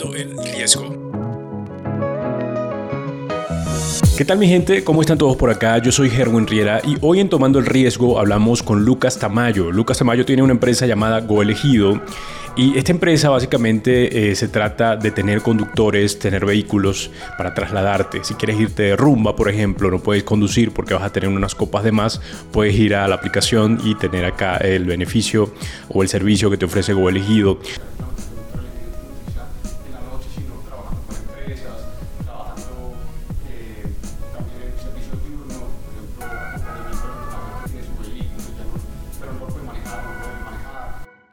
El riesgo. ¿Qué tal mi gente? ¿Cómo están todos por acá? Yo soy Herwin Riera y hoy en Tomando el Riesgo hablamos con Lucas Tamayo. Lucas Tamayo tiene una empresa llamada Go Elegido y esta empresa básicamente eh, se trata de tener conductores, tener vehículos para trasladarte. Si quieres irte de rumba, por ejemplo, no puedes conducir porque vas a tener unas copas de más, puedes ir a la aplicación y tener acá el beneficio o el servicio que te ofrece Go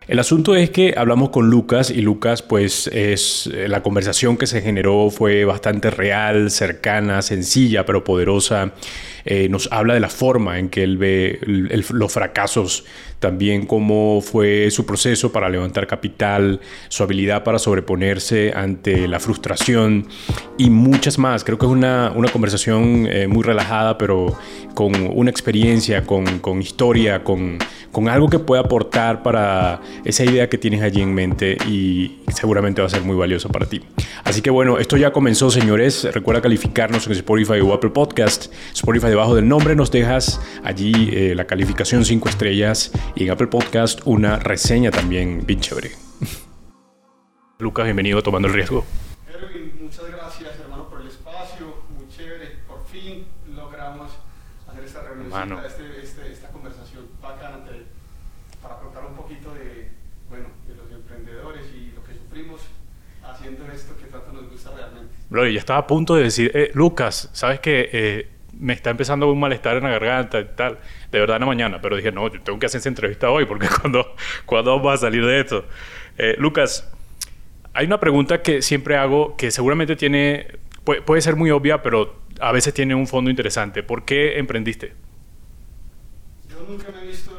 El asunto es que hablamos con Lucas y Lucas, pues es eh, la conversación que se generó fue bastante real, cercana, sencilla, pero poderosa. Eh, nos habla de la forma en que él ve los fracasos, también cómo fue su proceso para levantar capital, su habilidad para sobreponerse ante la frustración y muchas más. Creo que es una, una conversación eh, muy relajada, pero con una experiencia, con, con historia, con, con algo que pueda aportar para esa idea que tienes allí en mente y seguramente va a ser muy valiosa para ti. Así que bueno, esto ya comenzó, señores. Recuerda calificarnos en Spotify o Apple Podcast. Spotify debajo del nombre nos dejas allí eh, la calificación 5 estrellas y en Apple Podcast una reseña también bien chévere. Lucas, bienvenido a Tomando el Riesgo. Erwin, muchas gracias hermano por el espacio, muy chévere, por fin logramos hacer esta reunión, este, este, esta conversación bacana para contar un poquito de, bueno, de los emprendedores y lo que sufrimos haciendo esto que tanto nos gusta realmente. Bro, ya estaba a punto de decir, eh, Lucas, ¿sabes qué? Eh, me está empezando un malestar en la garganta y tal. De verdad, no mañana, pero dije, no, yo tengo que hacer esa entrevista hoy porque cuando, cuando va a salir de esto. Eh, Lucas, hay una pregunta que siempre hago que seguramente tiene, puede, puede, ser muy obvia, pero a veces tiene un fondo interesante. ¿Por qué emprendiste? Yo nunca me he visto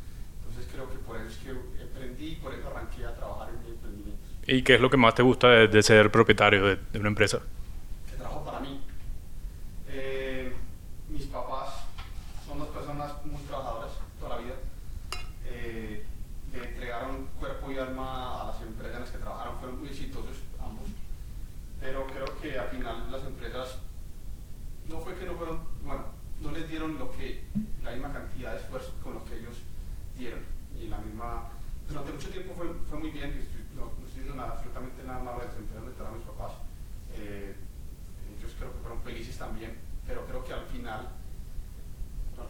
qué es lo que más te gusta de, ser propietario de, una empresa? Que trabajo para mí. Eh, mis papás son dos personas muy trabajadoras toda la vida. Eh, le entregaron cuerpo y alma a las empresas en las que trabajaron, fueron muy exitosos ambos. Pero creo que al final las empresas no fue que no fueron, bueno, no les dieron lo que, la misma cantidad de esfuerzo con lo que ellos dieron. Y la misma, durante mucho tiempo fue, muy bien, absolutamente nada malo de empresa donde estaban mis papás. Eh, ellos creo que fueron felices también, pero creo que al final, no,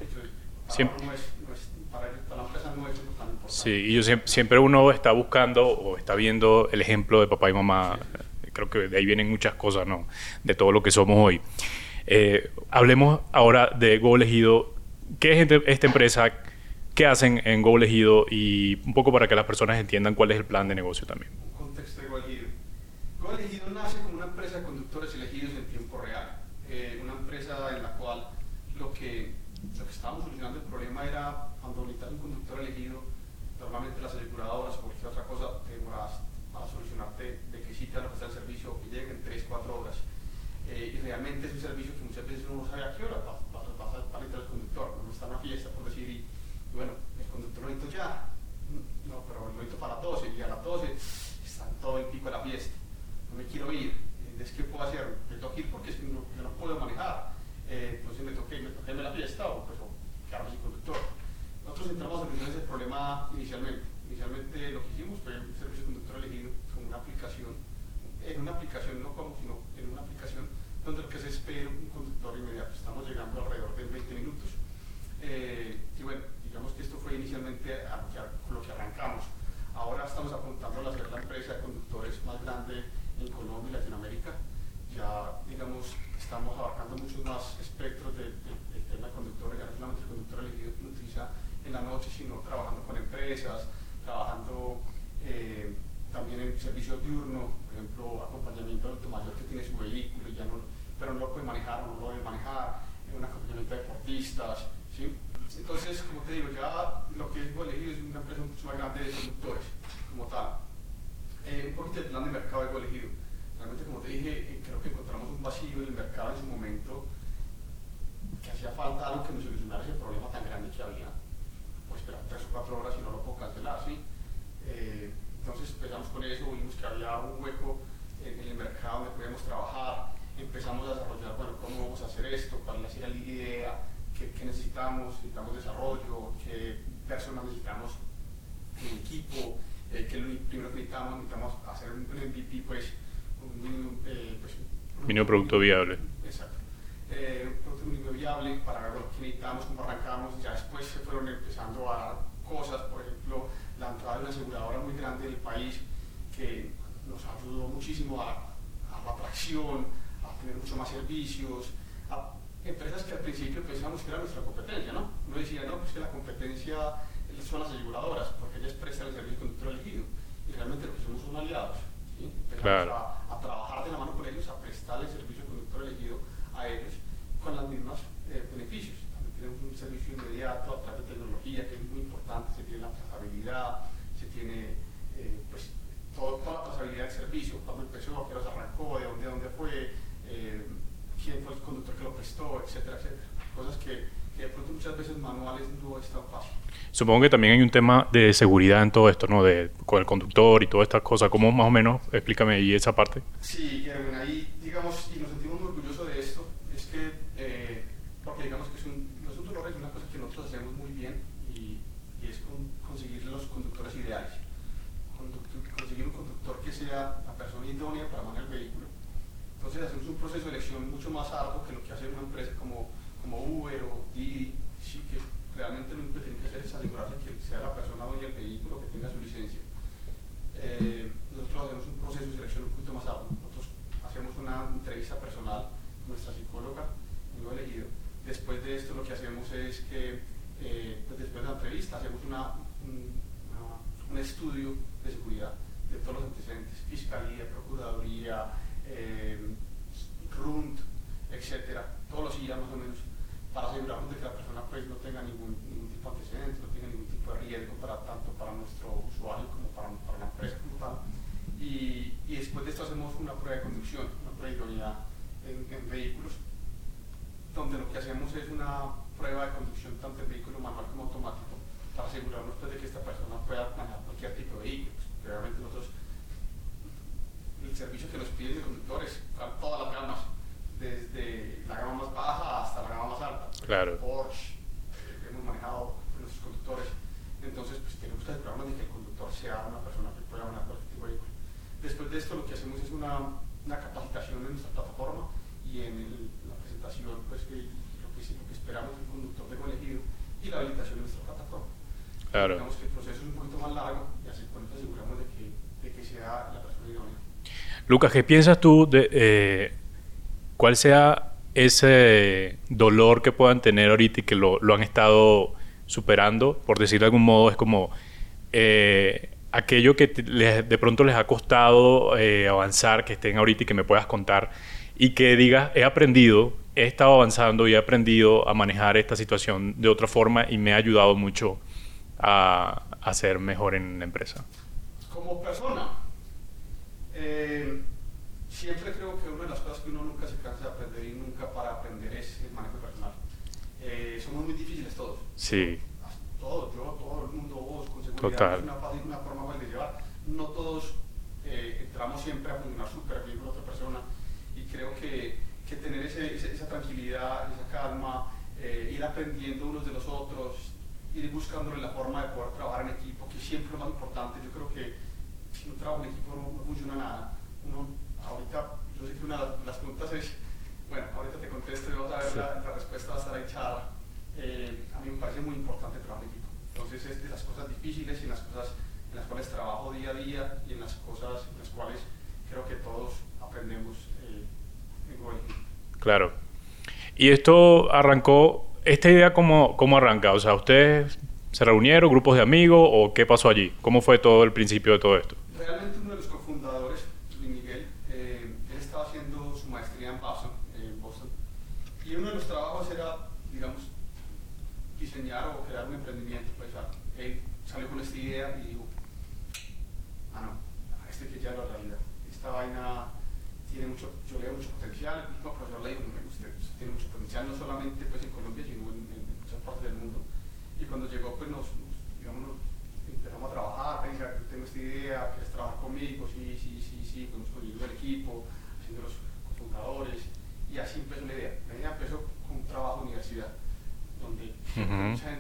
siempre. No es, no es, para, la empresa no es tan importante. Sí, y yo siempre, siempre, uno está buscando o está viendo el ejemplo de papá y mamá. Sí. Creo que de ahí vienen muchas cosas, ¿no? De todo lo que somos hoy. Eh, hablemos ahora de Go Elegido. ¿Qué es esta empresa? ¿Qué hacen en Go Elegido? Y un poco para que las personas entiendan cuál es el plan de negocio también. Go Elegido nace como una empresa de conductores elegidos en tiempo real, eh, una empresa en la cual lo que, lo que estábamos solucionando el problema era cuando un conductor elegido, normalmente las aseguradoras o cualquier otra cosa te demoras para solucionarte de que sí te van a prestar el servicio y lleguen en 3-4 horas. Eh, y realmente es un servicio que muchas veces uno no sabe a qué hora va, va, va, va a entrar el conductor, uno está en una fiesta por decir, y, y bueno, el conductor lo necesito ya, no, pero lo necesito para las 12 y a las 12 están todo el pico de la fiesta no me quiero ir, entonces ¿qué puedo hacer? Me tengo que ir porque es que no, yo no puedo manejar, eh, entonces me toqué, me toqué la fiesta o pues o quedarme sin conductor. Nosotros entramos a resolver ese problema inicialmente. Inicialmente lo que hicimos fue un servicio conductor elegido con una aplicación, en una aplicación, no como, sino en una aplicación donde lo que se espera un conductor inmediato. Estamos llegando alrededor de 20 minutos. Eh, y bueno, digamos que esto fue inicialmente a, a, con lo que arrancamos. Ahora estamos apuntando a ser la empresa de conductores más grande en Colombia y Latinoamérica. Ya, digamos, estamos abarcando muchos más espectros del tema de conductores, ya no solamente el conductor elegido que lo utiliza en la noche, sino trabajando con empresas, trabajando eh, también en servicios diurnos, por ejemplo, acompañamiento del automayor que tiene su vehículo, ya no, pero no lo puede manejar o no lo debe manejar, un acompañamiento de deportistas, ¿sí? Entonces, como te digo, ya lo que es elegido es una empresa mucho más grande de conductores, como tal. Eh, un poquito el plan de mercado de elegido. Realmente, como te dije, eh, creo que encontramos un vacío en el mercado en su momento que hacía falta algo que nos solucionara ese problema tan grande que había. Pues esperar tres o cuatro horas y no lo puedo cancelar, ¿sí? Eh, entonces empezamos con eso, vimos que había un hueco en, el mercado donde podíamos trabajar, empezamos a desarrollar, bueno, cómo vamos a hacer esto, cuál es la idea, qué, qué necesitamos, necesitamos desarrollo, qué personas necesitamos en equipo, eh, qué es lo primero que necesitamos, necesitamos hacer un MVP, pues, un mínimo, eh, pues, mínimo producto viable. Exacto. Eh, un producto mínimo viable para ver lo que necesitamos, cómo arrancamos, ya después se fueron empezando a dar cosas, por ejemplo, la entrada de una aseguradora muy grande del país que ayudó muchísimo a, a la atracción, a tener mucho más servicios, a empresas que al principio pensábamos que era nuestra competencia, ¿no? Uno decía, no, pues que la competencia son las aseguradoras, porque ellas prestan el servicio conductor elegido, y realmente lo que somos son aliados. ¿sí? Empezamos a, a, trabajar de la mano con ellos, a prestar el servicio conductor elegido a ellos con los mismos eh, beneficios. También tenemos un servicio inmediato a través de tecnología, que es muy importante, se tiene la trazabilidad, se tiene eh, pues, todo, toda la trazabilidad del servicio, cuando empezó, a qué los arrancó, de dónde, dónde fue, eh, quién fue el que etcétera, etcétera. Cosas que, que de pronto muchas veces manuales no es tan fácil. Supongo que también hay un tema de seguridad en todo esto, ¿no? De, con el conductor y todas estas cosas. ¿Cómo más o menos? Explícame ahí esa parte. Sí, Kevin, ahí, digamos, y nos sentimos muy orgullosos de esto, es que, eh, porque digamos que es un, los dolores es una cosa que nosotros hacemos muy bien y, y es con, conseguir los conductores ideales. Conductor, conseguir un conductor que sea la persona idónea para manejar el vehículo. Entonces hacemos un proceso de elección mucho más arduo que lo que hace una empresa como, como Uber o Didi, sí, que realmente lo único que tiene que hacer es asegurarse que sea la persona dueña del vehículo que tenga su licencia. Eh, nosotros hacemos un proceso de selección un poquito más arduo. Nosotros hacemos una entrevista personal, nuestra psicóloga, muy elegido. Después de esto lo que hacemos es que, eh, pues después de la entrevista, hacemos una, un, una, un estudio de seguridad de todos los antecedentes, fiscalía, procuraduría, eh, RUND, etcétera, todos los días más o menos, para asegurarnos de que la persona pues, no tenga ningún, tipo de antecedentes, no tenga ningún tipo de riesgo para tanto para nuestro usuario como para, la empresa como tal. Y, después de esto hacemos una prueba de conducción, una prueba de idoneidad en, vehículos, donde lo que hacemos es una prueba de conducción tanto en vehículo manual como automático, para asegurarnos pues, de que esta persona pueda manejar cualquier tipo de vehículo. Realmente nosotros, el servicio que nos piden de conductores, todas las gamas, desde la gama más baja hasta la gama más alta. Claro. Porsche, eh, hemos manejado nuestros conductores. Entonces, pues tenemos que asegurarnos de que el conductor sea una persona que pueda manejar cualquier tipo de vehículo. Después de esto, lo que hacemos es una, una capacitación en nuestra plataforma y en el, la presentación, pues que, lo, que, lo que esperamos del conductor de elegido y la habilitación de nuestra plataforma. Claro. Digamos que el proceso es un poquito más largo y así con esto aseguramos de que, de que sea la persona idónea. Lucas, ¿qué piensas tú de eh, cuál sea ese dolor que puedan tener ahorita y que lo, lo han estado superando? Por decirlo de algún modo, es como eh, aquello que les, de pronto les ha costado eh, avanzar, que estén ahorita y que me puedas contar y que digas, he aprendido, he estado avanzando y he aprendido a manejar esta situación de otra forma y me ha ayudado mucho a, a ser mejor en la empresa. Como persona, eh, siempre creo que una de las cosas que uno nunca se cansa de aprender y nunca para aprender es el manejo personal. Eh, somos muy difíciles todos. Sí. Todos, yo, todo el mundo, vos, con seguridad, Total. es una, una forma fácil de llevar. No todos eh, entramos siempre a funcionar súper bien con otra persona y creo que, que tener ese, ese, esa tranquilidad, esa calma, eh, ir aprendiendo unos de los otros, ir buscándole la forma de poder trabajar en equipo, que siempre es lo más importante. Yo creo que si no trabajo en equipo no, no funciona nada. Uno, ahorita, yo sé que una de las preguntas es, bueno, ahorita te contesto y vamos a ver sí. la, la, respuesta va a estar charla. Eh, a mí me parece muy importante trabajar en equipo. Entonces es de las cosas difíciles y las cosas en las cuales trabajo día a día y en las cosas en las cuales creo que todos aprendemos eh, en. Claro. Y esto arrancó, esta idea cómo, cómo arranca, o sea, ustedes se reunieron, grupos de amigos o qué pasó allí, cómo fue todo el principio de todo esto. Realmente uno de los cofundadores, Luis Miguel, eh, él estaba haciendo su maestría en Boston, en Boston, y uno de los trabajos era, digamos, diseñar o crear un emprendimiento. Pues, él salió con esta idea y dijo, ah no, este que ya la realidad, esta vaina tiene mucho, yo le veo mucho potencial, el mismo profesor le dijo, usted, usted tiene mucho potencial no solamente pues, en Colombia, sino en, en, muchas partes del mundo. Y cuando llegó, pues nos, nos digamos, nos empezamos a trabajar, venga, yo tengo esta idea, quieres trabajar conmigo, sí, sí, sí, sí, con construyendo el equipo, haciendo los fundadores, y así empezó la idea. La idea empezó con un trabajo de universidad, donde uh -huh. mucha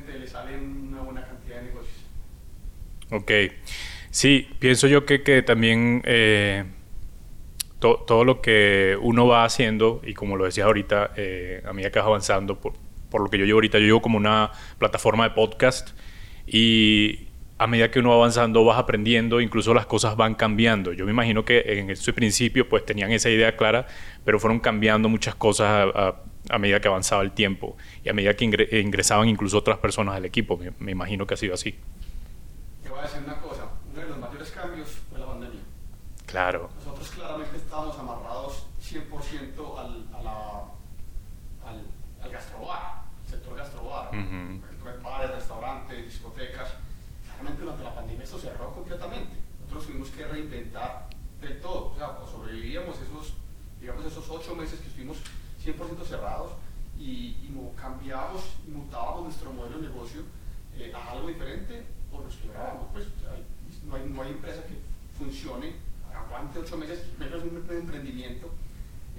gente le sale una buena cantidad de negocios. Ok, sí, pienso yo que, que también eh, to, todo lo que uno va haciendo, y como lo decías ahorita, eh, a medida que vas avanzando, por, por lo que yo llevo ahorita, yo llevo como una plataforma de podcast y a medida que uno va avanzando vas aprendiendo, incluso las cosas van cambiando. Yo me imagino que en ese principio pues tenían esa idea clara, pero fueron cambiando muchas cosas a, a, a medida que avanzaba el tiempo y a medida que ingresaban incluso otras personas al equipo. Me, me, imagino que ha sido así. Te voy a decir una cosa, uno de los mayores cambios fue la pandemia. Claro. Nosotros claramente estábamos amarrados 100% al, a la, al, al gastrobar, sector gastrobar, uh -huh. bares, restaurantes, discotecas. Claramente durante la pandemia esto cerró completamente. Nosotros tuvimos que reinventar del todo. O sea, pues sobrevivíamos esos, digamos, esos ocho meses que estuvimos 100% cerrados y, y cambiábamos y mutábamos nuestro modelo de negocio eh, a algo diferente o nos quebrábamos. Pues, hay, no, hay, no hay empresa que funcione, aguante ocho meses, menos un emprendimiento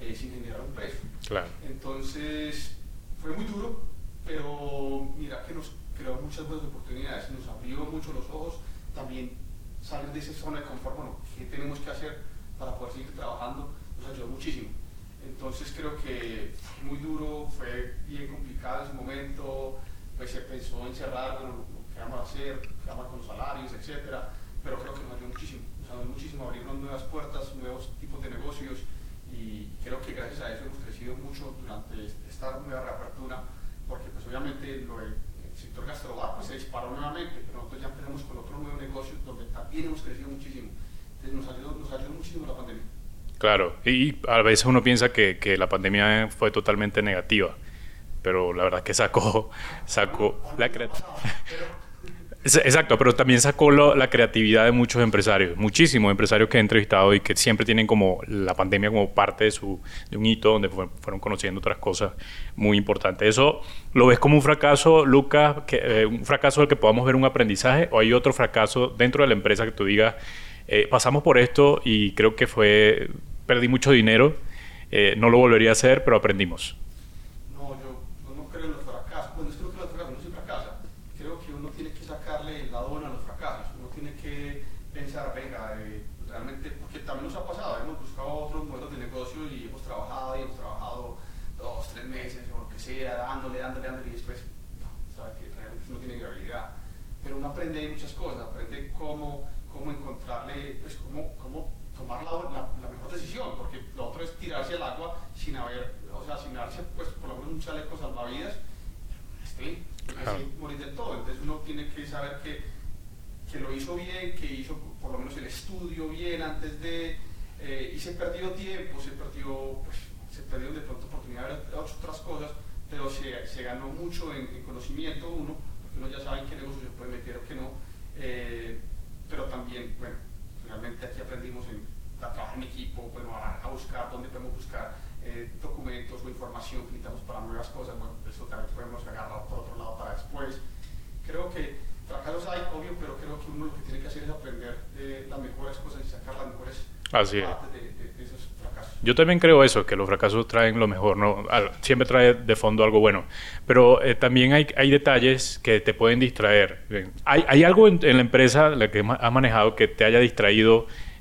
eh, sin generar un peso. Claro. Entonces, fue muy duro, pero mira que nos creó muchas buenas oportunidades, nos abrió mucho los ojos, también salir de esa zona de confort, bueno, ¿qué tenemos que hacer para poder seguir trabajando? Nos ayudó muchísimo. Entonces creo que muy duro, fue bien complicado ese momento, pues se pensó en cerrar, bueno, lo que vamos a hacer, qué vamos con los salarios, etcétera, pero creo que nos ayudó muchísimo, nos ayudó muchísimo abrirnos nuevas puertas, nuevos tipos de negocios y creo que gracias a eso hemos crecido mucho durante esta nueva reapertura, porque pues obviamente lo del sector gastrobar pues se disparó nuevamente, pero nosotros ya empezamos con otro nuevo negocio donde también hemos crecido muchísimo. Entonces nos ayudó, nos ayudó muchísimo la pandemia. Claro, y a veces uno piensa que, la pandemia fue totalmente negativa, pero la verdad que sacó, sacó la. Exacto, pero también sacó la creatividad de muchos empresarios, muchísimos empresarios que he entrevistado y que siempre tienen como la pandemia como parte de, su, de un hito donde fue, fueron conociendo otras cosas muy importantes. ¿Eso lo ves como un fracaso, Lucas, que, eh, un fracaso del que podamos ver un aprendizaje o hay otro fracaso dentro de la empresa que tú digas, eh, pasamos por esto y creo que fue, perdí mucho dinero, eh, no lo volvería a hacer, pero aprendimos? No, yo, yo no creo en los fracasos. Bueno, es que no creo en los fracasos, no se fracasa. Creo que uno tiene que sacarle el lado bueno a los fracasos. Uno tiene que pensar, venga, eh, realmente, porque también nos ha pasado, hemos buscado otros modelos de negocio y hemos trabajado y hemos trabajado dos, tres meses o lo que sea, dándole, dándole, dándole y después, no, sabe que realmente no tiene gravedad. Pero uno aprende muchas cosas, aprende cómo, cómo encontrarle, pues cómo, cómo tomar la, la, la, mejor decisión, porque lo otro es tirarse al agua sin haber, o sea, sin darse, pues, por lo menos un chaleco salvavidas, ¿sí? Claro. así morir del todo. Entonces uno tiene que saber que, que lo hizo bien, que hizo por lo menos el estudio bien antes de, eh, y se perdió tiempo, se perdió, pues, se perdió de pronto oportunidades de otras cosas, pero se, se ganó mucho en, en, conocimiento uno, porque uno ya sabe en qué negocio se puede meter o qué no, eh, pero también, bueno, realmente aquí aprendimos en, a trabajar en equipo, bueno, a, a buscar dónde podemos buscar eh, documentos o información que necesitamos para nuevas cosas, bueno, eso también podemos agarrar por otro lado para después. Creo que fracasos hay, obvio, pero creo que uno lo que tiene que hacer es aprender de las mejores cosas y sacar las mejores Así partes de, de, de, esos fracasos. Yo también creo eso, que los fracasos traen lo mejor, ¿no? siempre trae de fondo algo bueno, pero eh, también hay, hay detalles que te pueden distraer. ¿Hay, hay algo en, en la empresa la que has manejado que te haya distraído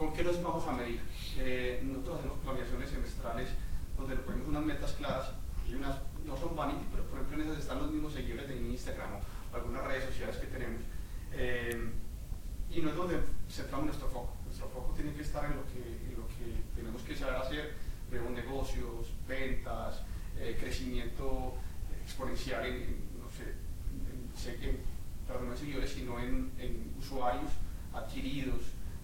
¿con qué nos vamos a medir? Eh, nosotros hacemos planeaciones semestrales donde ponemos unas metas claras y unas, no son vanity, pero por ejemplo en esas están los mismos seguidores de Instagram o algunas redes sociales que tenemos. Eh, y no es donde centramos nuestro foco. Nuestro foco tiene que estar en lo que, tenemos que saber hacer, nuevos negocios, ventas, eh, crecimiento exponencial en, no sé, en, perdón, en seguidores, sino en, usuarios adquiridos,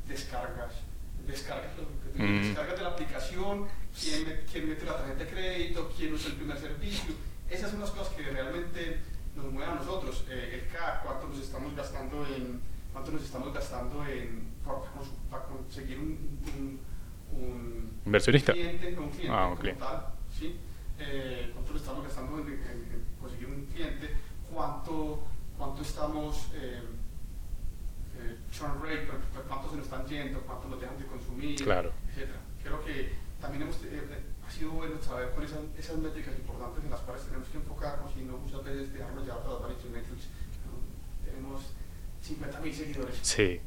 descargas, descargas, mm. la aplicación, quién, quién mete la tarjeta de crédito, quién usa el primer servicio. Esas son las cosas que realmente nos mueven a nosotros. Eh, el CAC, cuánto nos estamos gastando en cuánto nos estamos gastando en, para, conseguir un, un, un inversionista. Cliente, un cliente ah, okay. tal, ¿sí? Eh, cuánto nos estamos gastando en, en, conseguir un cliente, cuánto, cuánto estamos eh, churn rate, cuánto se nos están yendo, cuánto nos dejan de consumir, claro. etc. Creo que también hemos, eh, ha sido bueno saber con esas, esas métricas importantes en las cuales tenemos que enfocarnos y no muchas veces dejarnos llevar por las vanity metrics. Tenemos 50 mil seguidores. Sí,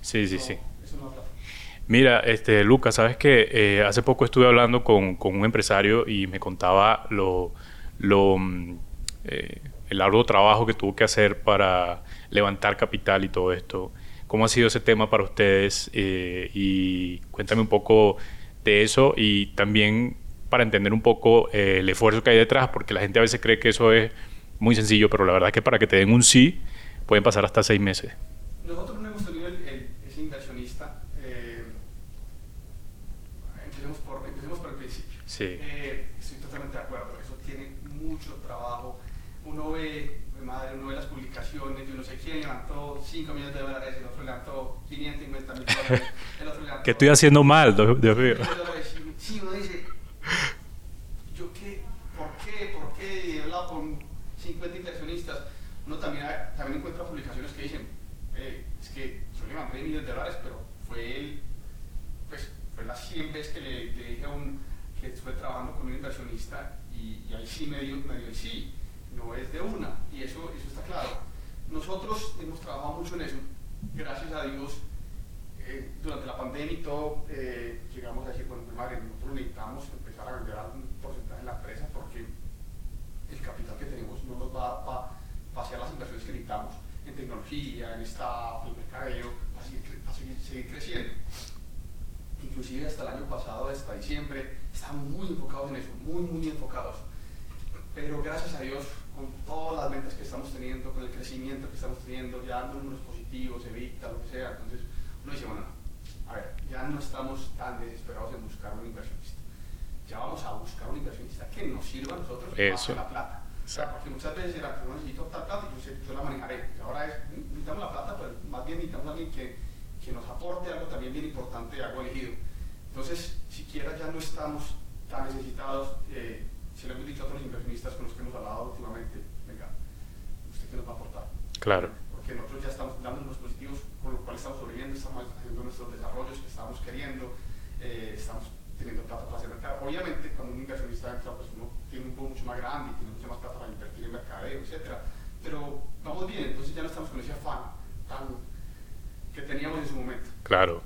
sí, sí, sí. Eso no Mira, este, Lucas, sabes que eh, hace poco estuve hablando con, con, un empresario y me contaba lo, lo mm, eh, el arduo trabajo que tuvo que hacer para levantar capital y todo esto. ¿Cómo ha sido ese tema para ustedes? Eh, y cuéntame un poco de eso y también para entender un poco el esfuerzo que hay detrás, porque la gente a veces cree que eso es muy sencillo, pero la verdad es que para que te den un sí, pueden pasar hasta seis meses. Nosotros no hemos tenido el, ese inversionista. Eh, empecemos, por, empecemos, por, el principio. Sí. Eh, estoy totalmente de acuerdo. Eso tiene mucho trabajo. Uno ve, madre, uno ve las publicaciones. Yo no sé quién levantó 5 millones de dólares, el otro levantó 550 mil dólares. El otro levantó. ¿Qué estoy haciendo mal, Dios mío? Sí, uno dice, ¿yo qué? ¿Por qué? ¿Por qué he hablado con 50 inversionistas? uno también, también encuentra publicaciones que dicen, eh, es que yo le mandé millones de dólares, pero fue él, pues fue las 100 veces que le, le, dije a un, que estuve trabajando con un inversionista y, y ahí sí me dio, me dio el sí, no es de una, y eso, eso está claro. Nosotros hemos trabajado mucho en eso, gracias a Dios, eh, durante la pandemia y todo, eh, llegamos a decir, bueno, madre, nosotros necesitamos empezar a vender un porcentaje en la empresa porque el capital que tenemos no nos va a hacer las inversiones que necesitamos en tecnología, en staff, en mercadeo, para seguir, creciendo. Inclusive hasta el año pasado, hasta diciembre, estamos muy enfocados en eso, muy, muy enfocados. Pero gracias a Dios, con todas las ventas que estamos teniendo, con el crecimiento que estamos teniendo, ya dando números positivos, evita, lo que sea, entonces uno dice, bueno, a ver, ya no estamos tan desesperados en buscar un inversionista. Ya vamos a buscar un inversionista que nos sirva a nosotros Eso. la plata o sea, porque muchas veces era, yo necesito tal plata y yo, sé, yo la manejaré. Ahora es, necesitamos la plata, pero más bien necesitamos a alguien que, que nos aporte algo también bien importante, algo elegido. Entonces, siquiera ya no estamos tan necesitados, eh, se lo hemos dicho a otros inversionistas con los que hemos hablado últimamente, venga, ¿usted qué nos va a aportar? Claro. Porque nosotros ya estamos dando unos positivos con los cuales estamos sobreviviendo, estamos haciendo nuestros desarrollos que estábamos queriendo, eh, estamos teniendo plata para hacer mercado. Obviamente, cuando un inversionista entra, pues uno tiene un poco mucho más grande y tiene mucha más plata para invertir en mercadeo, etc. Pero vamos bien, entonces ya no estamos con ese afán tan que teníamos en su momento. Claro,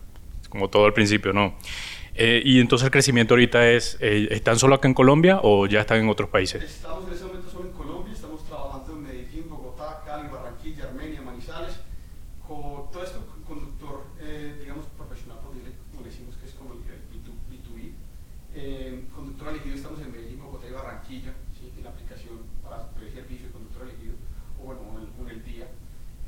como todo al principio, ¿no? Eh, y entonces el crecimiento ahorita es, eh, ¿están solo acá en Colombia o ya están en otros países? Estamos ese momento solo en Colombia, estamos trabajando en Medellín, Bogotá, Cali, Barranquilla, Armenia, Manizales, con todo esto con conductor, eh, digamos, profesional, como decimos que es como el B2B. Eh, conductor elegido estamos en Medellín, Bogotá y Barranquilla, ¿sí? en la aplicación para el servicio de conductor elegido, o bueno, en el, día.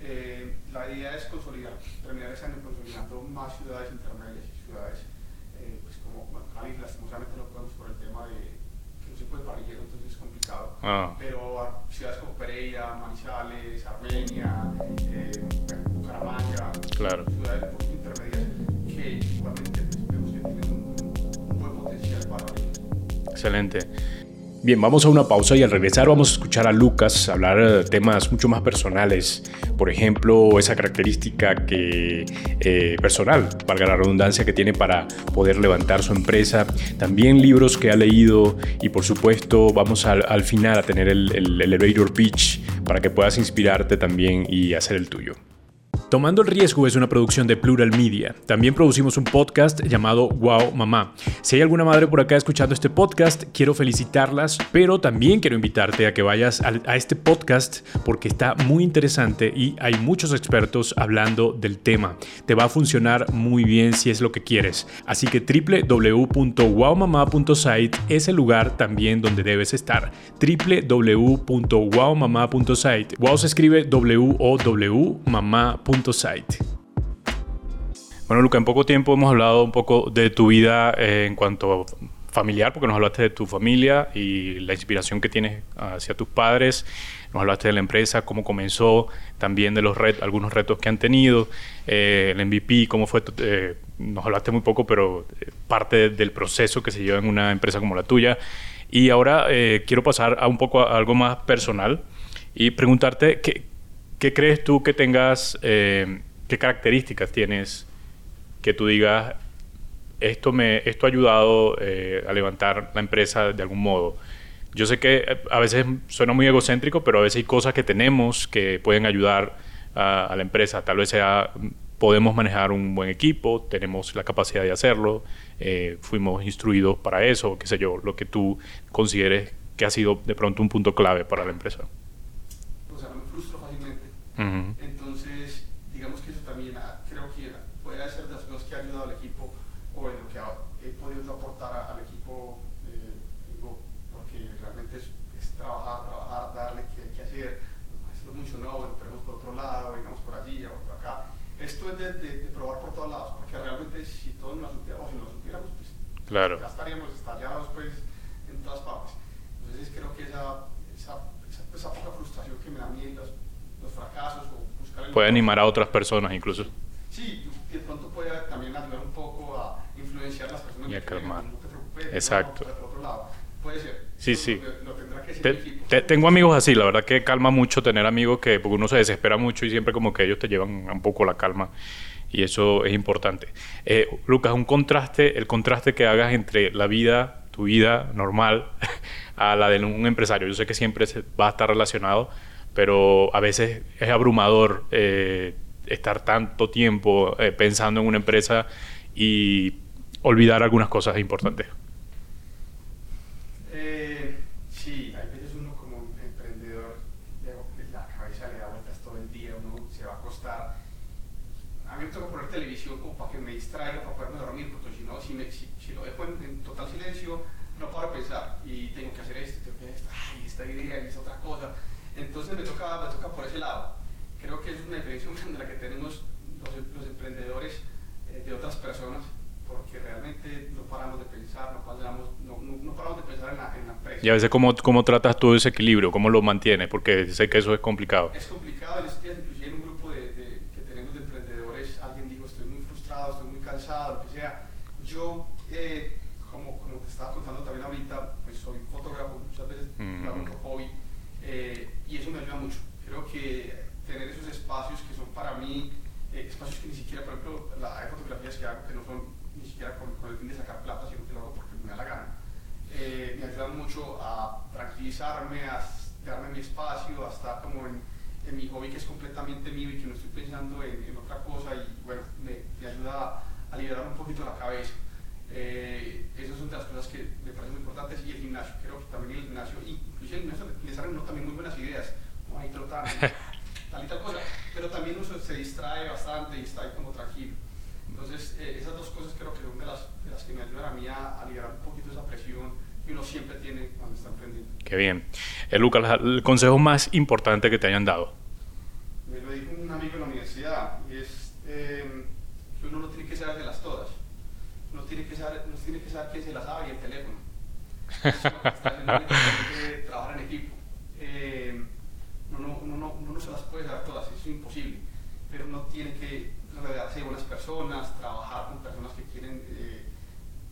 Eh, la idea es consolidar, terminar ese año consolidando más ciudades intermedias y ciudades, eh, pues como bueno, Cali, lastimosamente no podemos por el tema de que no se puede parrillero, entonces es complicado. Ah. Pero ciudades como Pereira, Manizales, Armenia, eh, Bucaramanga, claro. ciudades intermedias que igualmente pues, vemos que tienen un, un buen potencial para ellos. Excelente. Bien, vamos a una pausa y al regresar vamos a escuchar a Lucas hablar temas mucho más personales. Por ejemplo, esa característica que eh, personal, valga la redundancia, que tiene para poder levantar su empresa. También libros que ha leído y por supuesto vamos al, final a tener el elevator pitch para que puedas inspirarte también y hacer el tuyo. Tomando el riesgo es una producción de Plural Media. También producimos un podcast llamado Wow Mamá. Si hay alguna madre por acá escuchando este podcast, quiero felicitarlas, pero también quiero invitarte a que vayas a, este podcast porque está muy interesante y hay muchos expertos hablando del tema. Te va a funcionar muy bien si es lo que quieres. Así que www.wowmama.site es el lugar también donde debes estar. www.wowmama.site. Wow se escribe W-O-W mamá.site site. Bueno, Luca, en poco tiempo hemos hablado un poco de tu vida eh, en cuanto familiar, porque nos hablaste de tu familia y la inspiración que tienes hacia tus padres. Nos hablaste de la empresa, cómo comenzó, también de los retos, algunos retos que han tenido, eh, el MVP, cómo fue. Eh, nos hablaste muy poco, pero parte del proceso que se lleva en una empresa como la tuya. Y ahora quiero pasar a un poco a algo más personal y preguntarte qué, ¿Qué crees tú que tengas, eh, qué características tienes que tú digas, esto, me, esto ha ayudado eh, a levantar la empresa de algún modo? Yo sé que eh, a veces suena muy egocéntrico, pero a veces hay cosas que tenemos que pueden ayudar a, la empresa. Tal vez sea, podemos manejar un buen equipo, tenemos la capacidad de hacerlo, fuimos instruidos para eso, qué sé yo, lo que tú consideres que ha sido de pronto un punto clave para la empresa. Entonces, digamos que eso también ah, creo que puede ser de las cosas que ha ayudado al equipo o en lo que he podido aportar al equipo, eh, porque realmente es, trabajar, trabajar, darle que hay que hacer. Esto funcionó, bueno, pero por otro lado, vengamos por allí o por acá. Esto es de, probar por todos lados, porque realmente si todos nos supiéramos, si nos supiéramos, pues claro. ya estaríamos estallados pues, en todas partes. Entonces creo que esa, esa, esa, poca frustración que me da a mí los los fracasos o buscar Puede animar a otras personas incluso. Sí, de pronto puede también ayudar un poco a influenciar a las personas. Y a calmar. No te preocupes, Exacto. No, otro lado. Puede ser. Sí, sí. Lo, tendrá que ser tengo amigos así, la verdad que calma mucho tener amigos que, porque uno se desespera mucho y siempre como que ellos te llevan un poco la calma y eso es importante. Eh, Lucas, un contraste, el contraste que hagas entre la vida, tu vida normal, a la de un empresario. Yo sé que siempre va a estar relacionado, pero a veces es abrumador eh, estar tanto tiempo eh, pensando en una empresa y olvidar algunas cosas importantes. Eh, sí, hay veces uno como emprendedor, la cabeza le da vueltas todo el día, uno se va a acostar. A mí me toca poner televisión como para que me distraiga, para poderme dormir, porque si no, si, me, si, lo dejo en, total silencio, no paro pensar y tengo que hacer esto, tengo que hacer esto, ay, esta idea y esta otra cosa entonces me toca, me toca por ese lado. Creo que es una diferencia grande la que tenemos los, emprendedores eh, de otras personas, porque realmente no paramos de pensar, no paramos, no, no, paramos de pensar en la, en la, empresa. Y a veces, ¿cómo, ¿cómo tratas tú ese equilibrio? ¿Cómo lo mantienes? Porque sé que eso es complicado. Es complicado. Inclusive en un grupo de, de, que tenemos de emprendedores, alguien dijo, estoy muy frustrado, estoy muy cansado, lo que sea. Yo, eh, como, como te estaba contando también ahorita, pues soy fotógrafo, muchas veces mm por hobby. Eh, y eso me ayuda mucho. Creo que tener esos espacios que son para mí, eh, espacios que ni siquiera, por ejemplo, la, hay fotografías que hago que no son ni siquiera con, el fin de sacar plata, sino que lo hago porque me da la gana. Eh, me ayudan mucho a tranquilizarme, a darme mi espacio, a estar como en, en, mi hobby que es completamente mío y que no estoy pensando en, en otra cosa y bueno, me, me ayuda a, a liberar un poquito la cabeza. Eh, esas son de las cosas que me parecen muy importantes y el gimnasio, creo que también el gimnasio, inclusive el gimnasio le salen también muy buenas ideas, como ahí trotar, tal y tal cosa, pero también uno se distrae bastante y está ahí como tranquilo. Entonces, eh, esas dos cosas creo que son de las, de las que me ayudan a mí a, a, liberar un poquito esa presión que uno siempre tiene cuando está emprendiendo. Qué bien. Eh, Lucas, el consejo más importante que te hayan dado. Me lo dijo un amigo en la universidad y es eh, que uno no tiene que ser de las todas no tiene que saber, no tiene que saber quién se la sabe y el teléfono. que trabajar en equipo. Eh, uno, no, uno, no, se las puede dar todas, es imposible, pero uno tiene que rodearse de buenas personas, trabajar con personas que quieren eh,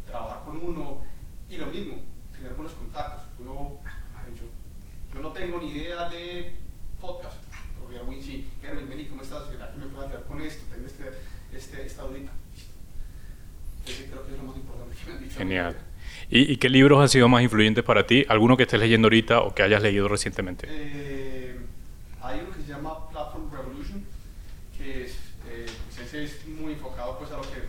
trabajar con uno y lo mismo, tener buenos contactos. Uno tengo ni idea de podcast. Porque era muy sí, Germán, vení, ¿cómo estás? ¿Será que me puedo ayudar con esto? Tengo este, este, esta audita. Ese creo que es lo más importante que me han dicho. Genial. ¿Y, ¿Y, qué libros han sido más influyentes para ti? ¿Alguno que estés leyendo ahorita o que hayas leído recientemente? Eh, hay uno que se llama Platform Revolution, que es, eh, pues ese es muy enfocado pues a lo que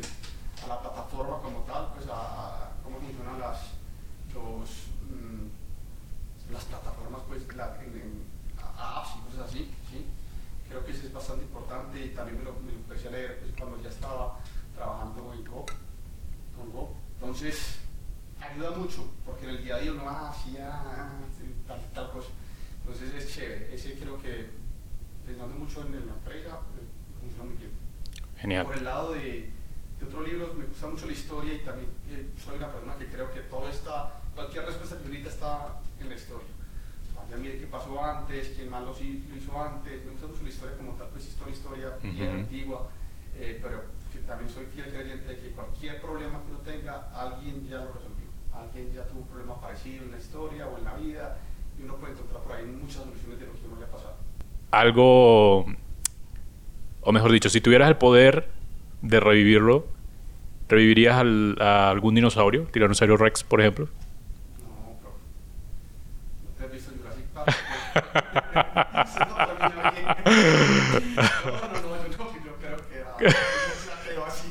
a la plataforma como tal, pues a, a cómo funcionan las los, mm, las plataformas pues la, en, en, a apps y cosas así, ¿sí? Creo que ese es bastante importante y también me lo, me lo empecé a leer pues, cuando ya estaba trabajando en Go, con Go. Entonces, ayuda mucho, porque en el día a día uno hacía tal, tal cosa. Entonces es chévere. Ese creo que, pensando mucho en la empresa, funciona muy bien. Genial. Por el lado de, de otros libros, me gusta mucho la historia y también eh, soy una persona que creo que todo está, cualquier respuesta que ahorita está en la historia. Ya mire qué pasó antes, quién más lo, lo hizo antes. Me gusta mucho la historia como tal, pues historia, historia uh -huh. bien antigua, eh, pero que también soy fiel creyente de que cualquier problema que uno tenga, alguien ya lo resolvió alguien ya tuvo un problema parecido en la historia o en la vida y uno puede encontrar por ahí muchas soluciones de lo que uno le ha pasado. Algo, o mejor dicho, si tuvieras el poder de revivirlo, ¿revivirías al, a algún dinosaurio? Tiranosaurio Rex, por ejemplo. No, bro. ¿No te has visto Jurassic Park? Eso no termina bien. No, no, no, yo, no, yo creo que era... Pero así,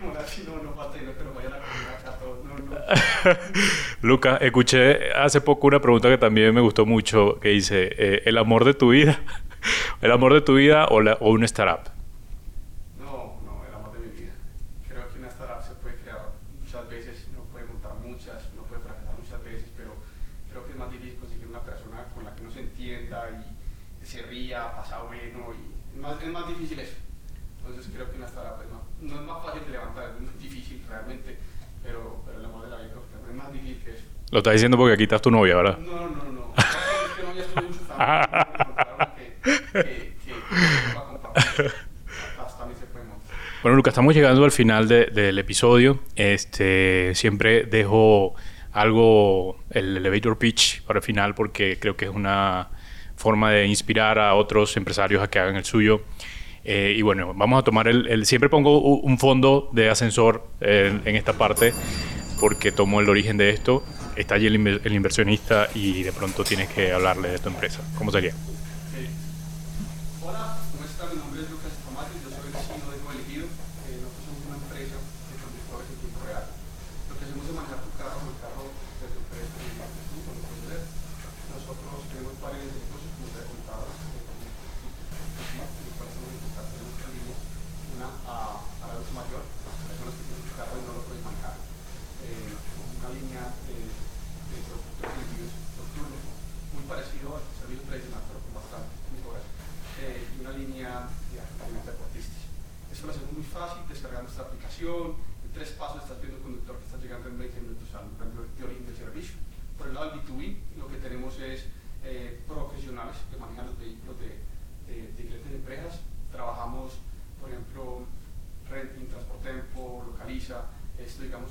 como así no, no falta y no te lo vayan a comer acá todos. No, no. Lucas, escuché hace poco una pregunta que también me gustó mucho, que dice, eh, ¿el amor de tu vida? ¿El amor de tu vida o, una startup? No, no, el amor de mi vida. Creo que una startup se puede crear muchas veces, uno puede montar muchas, uno puede fracasar muchas veces, pero creo que es más difícil conseguir una persona con la que uno se entienda y se ría, pasa bueno, y es más, difícil eso. Entonces creo que una startup es más, no es más fácil de levantar, es difícil realmente, pero, pero el amor de la vida creo que es más difícil que eso. Lo estás diciendo porque aquí estás tu novia, ¿verdad? No, no, no. Es que no mucho que. Bueno, Lucas, estamos llegando al final de, del episodio. Este, siempre dejo algo, el elevator pitch para el final, porque creo que es una forma de inspirar a otros empresarios a que hagan el suyo. Eh, y bueno, vamos a tomar el, el, Siempre pongo un fondo de ascensor eh, en esta parte, porque tomo el origen de esto. Está allí el, el, inversionista y de pronto tienes que hablarle de tu empresa. ¿Cómo sería? Sí. Hola, ¿cómo está? Mi nombre es Lucas Tomatis, yo soy vecino de Elegido. Eh, nosotros somos una empresa de conductores en tiempo real. Lo que hacemos es manejar tu carro o el carro de tu empresa y tú cuando puedes ver. Nosotros tenemos varios negocios, como te he contado, tenemos tres líneas. Una a, a la luz mayor, personas que tienen su carro y no lo pueden manejar. Eh, una línea de, de productores elegidos nocturnos, muy parecido al servicio tradicional, pero con bastante mejoras. Eh, y una línea de acompañamiento de deportistas. Eso lo hacemos muy fácil, descargando esta aplicación. En tres pasos estás viendo un conductor que está llegando en 20 minutos al lugar de origen del servicio. Por el lado del B2B, lo que tenemos es eh, profesionales que manejan los vehículos de, de, de diferentes empresas. Trabajamos, por ejemplo, Renting, Transportempo, Localiza, esto digamos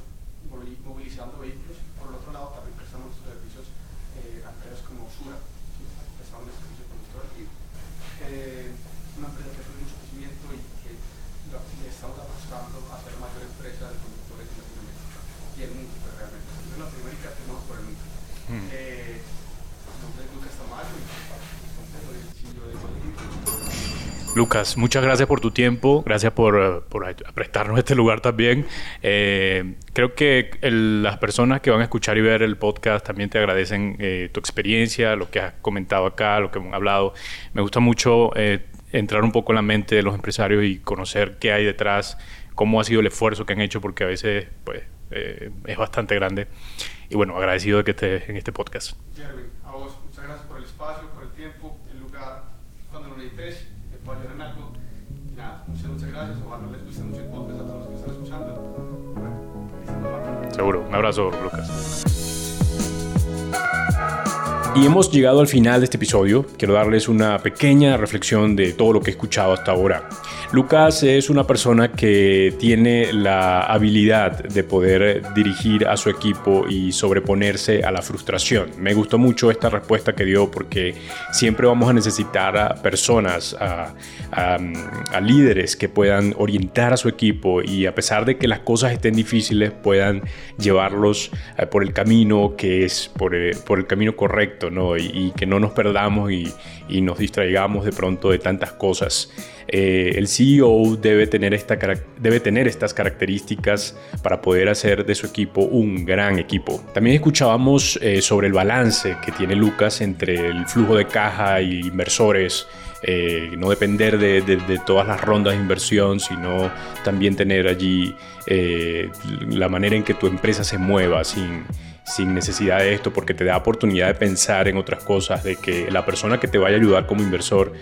movilizando vehículos. Por el otro lado, también prestamos servicios eh, a empresas como Sura, ¿sí? prestamos el servicio de conductor. Eh, una empresa que tiene mucho crecimiento y que lo, le estamos apostando a ser la mayor empresa de conductores en Latinoamérica y el mundo, pues, realmente. En Latinoamérica tenemos por el mundo. Mm. Eh, mi nombre es Lucas Tamayo y Lucas, muchas gracias por tu tiempo, gracias por, por prestarnos este lugar también. Eh, creo que el, las personas que van a escuchar y ver el podcast también te agradecen eh, tu experiencia, lo que has comentado acá, lo que hemos hablado. Me gusta mucho eh, entrar un poco en la mente de los empresarios y conocer qué hay detrás, cómo ha sido el esfuerzo que han hecho, porque a veces pues, eh, es bastante grande. Y bueno, agradecido de que estés en este podcast. Seguro. Un abrazo, Lucas. Y hemos llegado al final de este episodio. Quiero darles una pequeña reflexión de todo lo que he escuchado hasta ahora. Lucas es una persona que tiene la habilidad de poder dirigir a su equipo y sobreponerse a la frustración. Me gustó mucho esta respuesta que dio porque siempre vamos a necesitar a personas, a, líderes que puedan orientar a su equipo y a pesar de que las cosas estén difíciles puedan llevarlos eh, por el camino que es por el, camino correcto ¿no? y, que no nos perdamos y nos distraigamos de pronto de tantas cosas. Eh, el CEO debe tener, esta, debe tener estas características para poder hacer de su equipo un gran equipo. También escuchábamos eh, sobre el balance que tiene Lucas entre el flujo de caja y inversores. Eh, no depender de, de, todas las rondas de inversión, sino también tener allí la manera en que tu empresa se mueva sin, sin necesidad de esto, porque te da oportunidad de pensar en otras cosas, de que la persona que te vaya a ayudar como inversor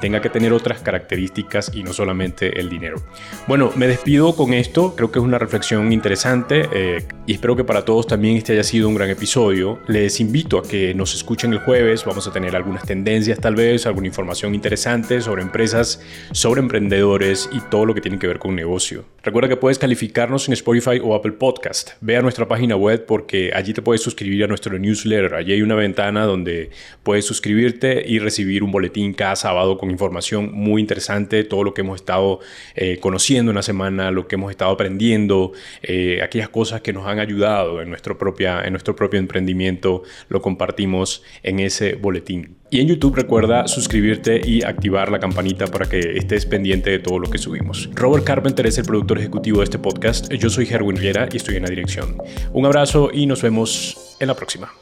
tenga que tener otras características y no solamente el dinero. Bueno, me despido con esto, creo que es una reflexión interesante eh, y espero que para todos también este haya sido un gran episodio. Les invito a que nos escuchen el jueves, vamos a tener algunas tendencias tal vez, alguna información interesante sobre empresas, sobre emprendedores y todo lo que tiene que ver con negocio. Recuerda que puedes calificarnos en Spotify o Apple Podcast. Ve a nuestra página web porque allí te puedes suscribir a nuestro newsletter. Allí hay una ventana donde puedes suscribirte y recibir un boletín cada sábado con información muy interesante, todo lo que hemos estado eh, conociendo en la semana, lo que hemos estado aprendiendo, eh, aquellas cosas que nos han ayudado en nuestro, propia, en nuestro propio emprendimiento, lo compartimos en ese boletín. Y en YouTube recuerda suscribirte y activar la campanita para que estés pendiente de todo lo que subimos. Robert Carpenter es el productor ejecutivo de este podcast. Yo soy Herwin Riera y estoy en la dirección. Un abrazo y nos vemos en la próxima.